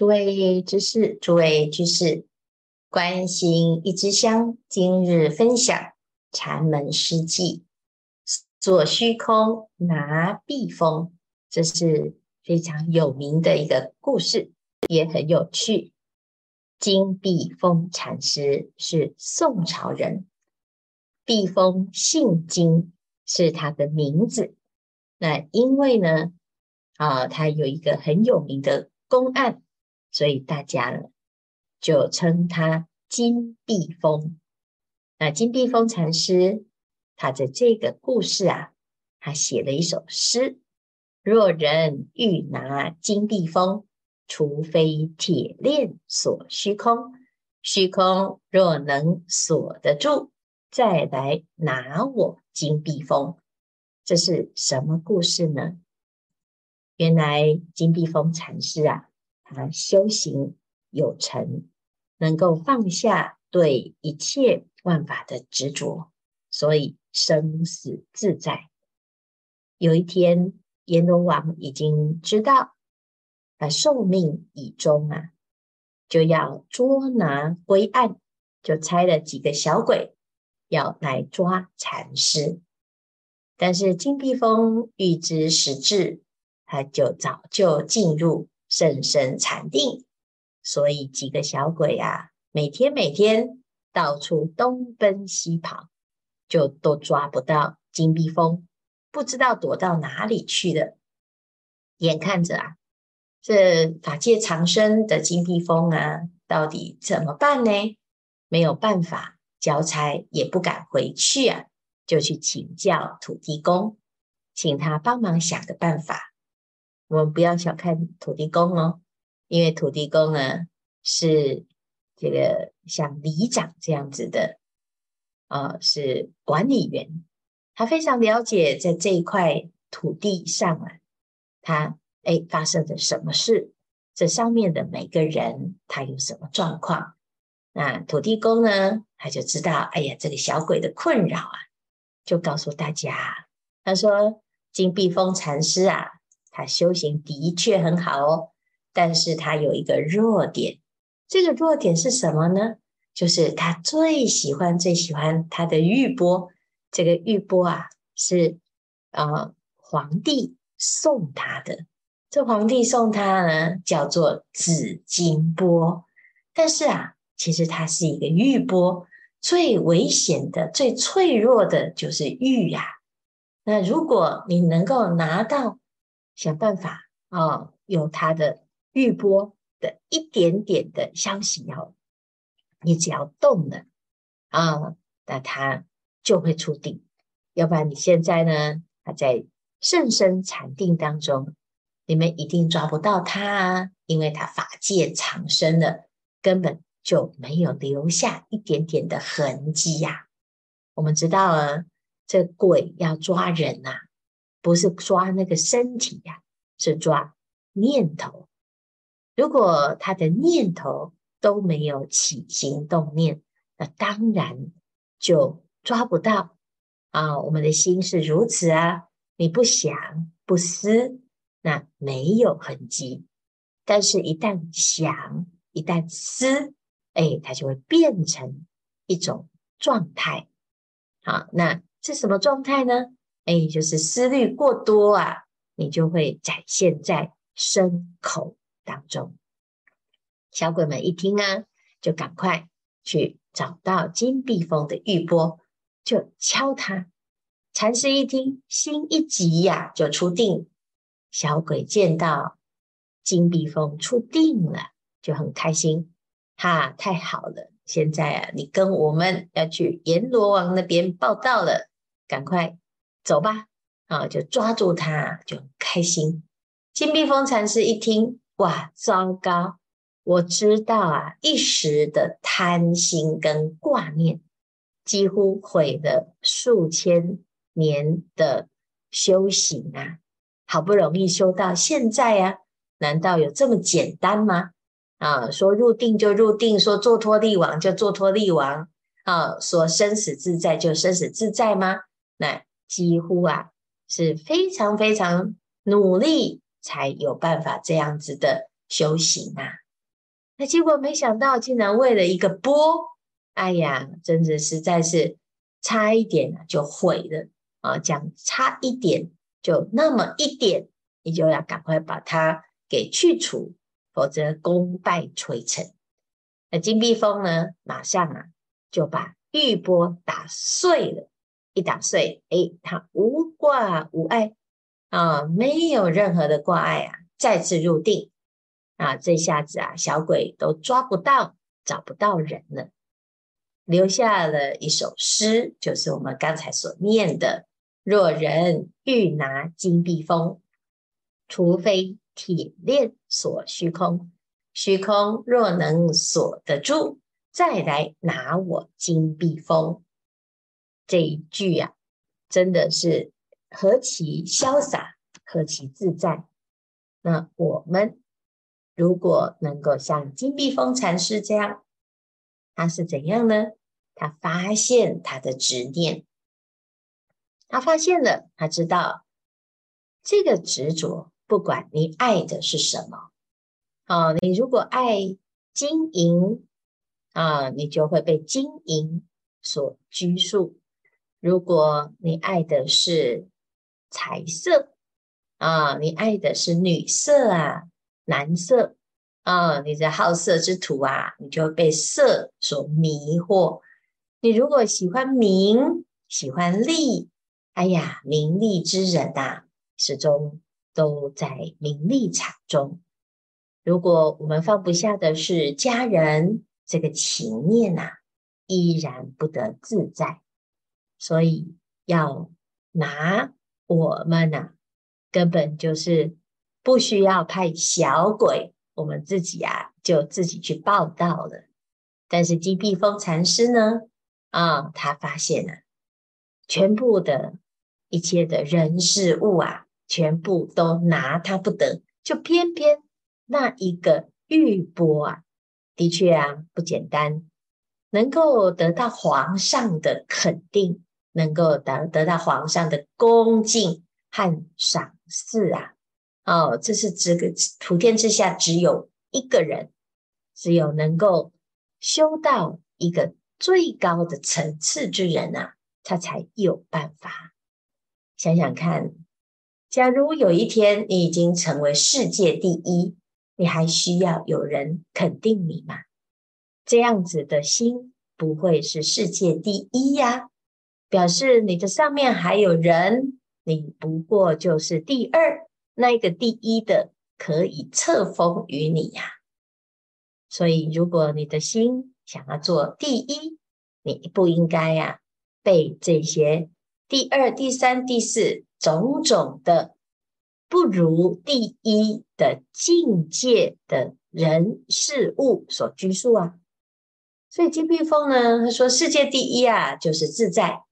诸位居士，诸位居士，关心一支香，今日分享禅门诗记，左虚空拿碧峰，这是非常有名的一个故事，也很有趣。金碧峰禅师是宋朝人，碧峰姓金，是他的名字。那因为呢，啊，他有一个很有名的公案。所以大家呢，就称他金碧峰。那金碧峰禅师，他的这个故事啊，他写了一首诗：若人欲拿金碧峰，除非铁链锁虚空。虚空若能锁得住，再来拿我金碧峰。这是什么故事呢？原来金碧峰禅师啊。他修行有成，能够放下对一切万法的执着，所以生死自在。有一天，阎罗王已经知道他寿命已终啊，就要捉拿归案，就差了几个小鬼要来抓禅师。但是金碧峰预知时至，他就早就进入。深深禅定，所以几个小鬼啊，每天每天到处东奔西跑，就都抓不到金碧峰，不知道躲到哪里去了。眼看着啊，这法界长生的金碧峰啊，到底怎么办呢？没有办法交差，也不敢回去啊，就去请教土地公，请他帮忙想个办法。我们不要小看土地公哦，因为土地公呢是这个像里长这样子的，啊、呃，是管理员，他非常了解在这一块土地上啊，他哎发生了什么事，这上面的每个人他有什么状况，那土地公呢他就知道，哎呀，这个小鬼的困扰啊，就告诉大家，他说金碧峰禅师啊。他修行的确很好哦，但是他有一个弱点，这个弱点是什么呢？就是他最喜欢最喜欢他的玉钵，这个玉钵啊是呃皇帝送他的，这皇帝送他呢叫做紫金钵，但是啊，其实它是一个玉钵，最危险的、最脆弱的就是玉呀、啊。那如果你能够拿到。想办法啊、有他的玉钵的一点点的消息哦，你只要动了啊、那他就会出定。要不然你现在呢，他在甚深禅定当中，你们一定抓不到他啊，因为他法界长生了，根本就没有留下一点点的痕迹呀、我们知道啊，这鬼要抓人呐、啊。不是抓那个身体呀、啊，是抓念头。如果他的念头都没有起心动念，那当然就抓不到啊。我们的心是如此啊，你不想不思，那没有痕迹。但是，一旦想，一旦思，哎，它就会变成一种状态。好，那是什么状态呢？哎，就是思虑过多啊，你就会展现在身口当中。小鬼们一听啊，就赶快去找到金碧峰的玉钵，就敲他。禅师一听，心一急呀、就出定。小鬼见到金碧峰出定了，就很开心。哈，太好了！现在啊，你跟我们要去阎罗王那边报到了，赶快。走吧，啊，就抓住他，就很开心。金碧峰禅师一听，哇，糟糕！我知道啊，一时的贪心跟挂念，几乎毁了数千年的修行啊！好不容易修到现在啊，难道有这么简单吗？啊，说入定就入定，说做脱力王就做脱力王，啊，说生死自在就生死自在吗？那。几乎啊是非常非常努力才有办法这样子的修行啊，那结果没想到，竟然为了一个钵，哎呀，真的实在是差一点就毁了啊！讲差一点，就那么一点，你就要赶快把它给去除，否则功败垂成。那金碧峰呢，马上啊就把玉钵打碎了，一打碎，哎，他无挂无碍啊，没有任何的挂碍啊，再次入定啊，这下子啊，小鬼都抓不到，找不到人了，留下了一首诗，就是我们刚才所念的：若人欲拿金碧峰，除非铁链锁虚空。虚空若能锁得住，再来拿我金碧峰。这一句呀、啊，真的是何其潇洒，何其自在。那我们如果能够像金碧峰禅师这样，他是怎样呢？他发现他的执念，他发现了，他知道这个执着，不管你爱的是什么。啊，你如果爱金银啊，你就会被金银所拘束；如果你爱的是财色啊，你爱的是女色啊、男色啊，你的好色之徒啊，你就会被色所迷惑。你如果喜欢名、喜欢利，哎呀，名利之人呐、啊，始终都在名利场中。如果我们放不下的是家人，这个情念呐、啊，依然不得自在。所以要拿我们呐、啊，根本就是不需要派小鬼，我们自己啊就自己去报到了。但是金碧峰禅师呢，啊，他发现了全部的一切的人事物啊，全部都拿他不得，就偏偏。那一个玉钵啊，的确啊不简单，能够得到皇上的肯定，能够得得到皇上的恭敬和赏赐啊！哦，这是这个普天之下只有一个人，只有能够修到一个最高的层次之人啊，他才有办法。想想看，假如有一天你已经成为世界第一。你还需要有人肯定你吗？这样子的心不会是世界第一呀，表示你的上面还有人，你不过就是第二，那个第一的可以册封于你呀。所以，如果你的心想要做第一，你不应该呀被这些第二、第三、第四种种的。不如第一的境界的人事物所拘束啊，所以金碧峰呢，他说世界第一啊，就是自在，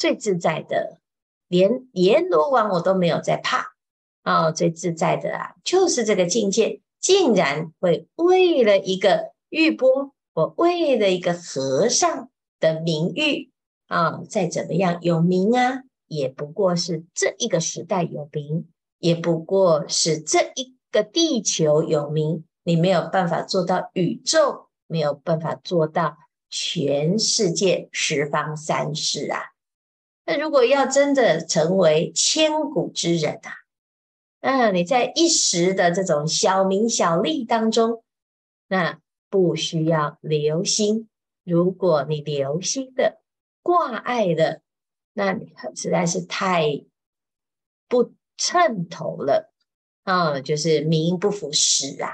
最自在的，连阎罗王我都没有在怕啊、哦，最自在的啊，就是这个境界，竟然会为了一个玉钵，我为了一个和尚的名誉啊、哦，再怎么样有名啊，也不过是这一个时代有名。也不过是这一个地球有名，你没有办法做到宇宙，没有办法做到全世界十方三世啊。那如果要真的成为千古之人啊，嗯，你在一时的这种小名小利当中，那不需要留心。如果你留心的挂碍的，那你实在是太不。称头了，嗯，就是名不符实啊！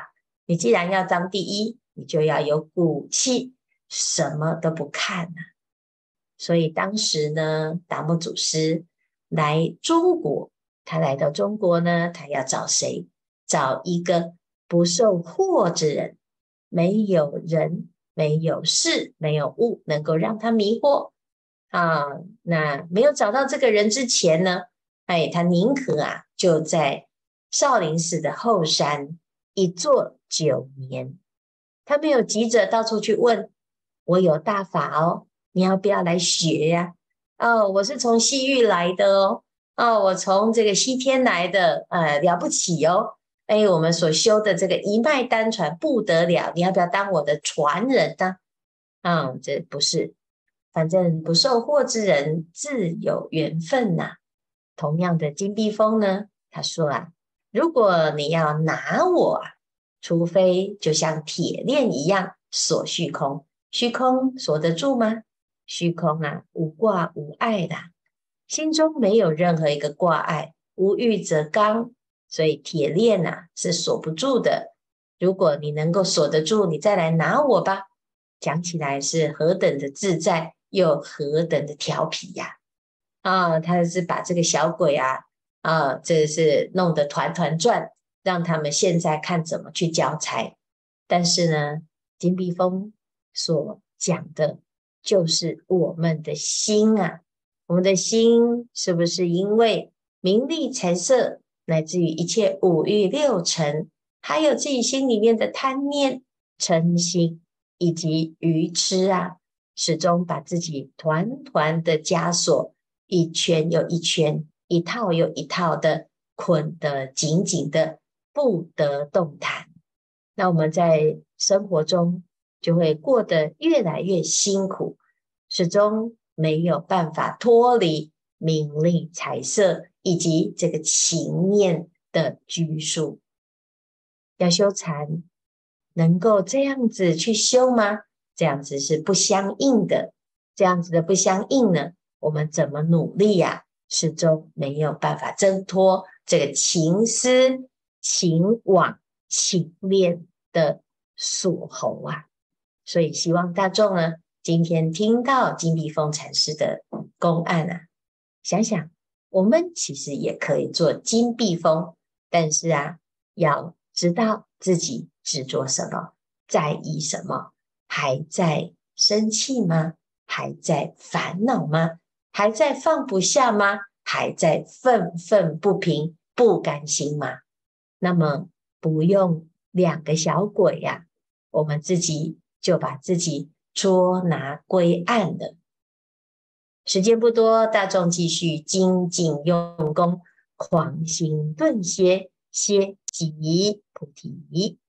你既然要当第一，你就要有骨气，什么都不看啊。所以当时呢，达摩祖师来中国，他来到中国呢，他要找谁？找一个不受惑之人，没有人，没有事，没有物，能够让他迷惑啊。那没有找到这个人之前呢？哎，他宁可啊，就在少林寺的后山一坐九年。他没有急着到处去问，我有大法哦，你要不要来学呀？哦，我是从西域来的哦，哦，我从这个西天来的，呃，了不起哦。哎，我们所修的这个一脉单传不得了，你要不要当我的传人呢？嗯，这不是，反正不受惑之人自有缘分呐、同样的金碧峰呢，他说啊，如果你要拿我啊，除非就像铁链一样锁虚空，虚空锁得住吗？虚空啊，无挂无碍的，心中没有任何一个挂碍，无欲则刚，所以铁链呐、啊、是锁不住的。如果你能够锁得住，你再来拿我吧。讲起来是何等的自在，又何等的调皮呀！啊，他是把这个小鬼啊，啊，这是弄得团团转，让他们现在看怎么去交差。但是呢，金碧峰所讲的。就是我们的心啊，我们的心是不是因为名利财色，乃至于一切五欲六尘，还有自己心里面的贪念、嗔心以及愚痴啊，始终把自己团团的枷锁，一圈又一圈，一套又一套的捆得紧紧的，不得动弹。那我们在生活中，就会过得越来越辛苦，始终没有办法脱离名利财色以及这个情念的拘束。要修禅，能够这样子去修吗？这样子是不相应的。这样子的不相应呢，我们怎么努力呀、始终没有办法挣脱这个情思、情网、情恋的锁喉啊！所以希望大众呢，今天听到金碧峰禅师的公案啊，想想我们其实也可以做金碧峰，但是啊，要知道自己执着什么，在意什么，还在生气吗？还在烦恼吗？还在放不下吗？还在愤愤不平、不甘心吗？那么不用两个小鬼呀、我们自己就把自己捉拿归案了。时间不多，大众继续精进用功，狂心顿歇，歇即菩提。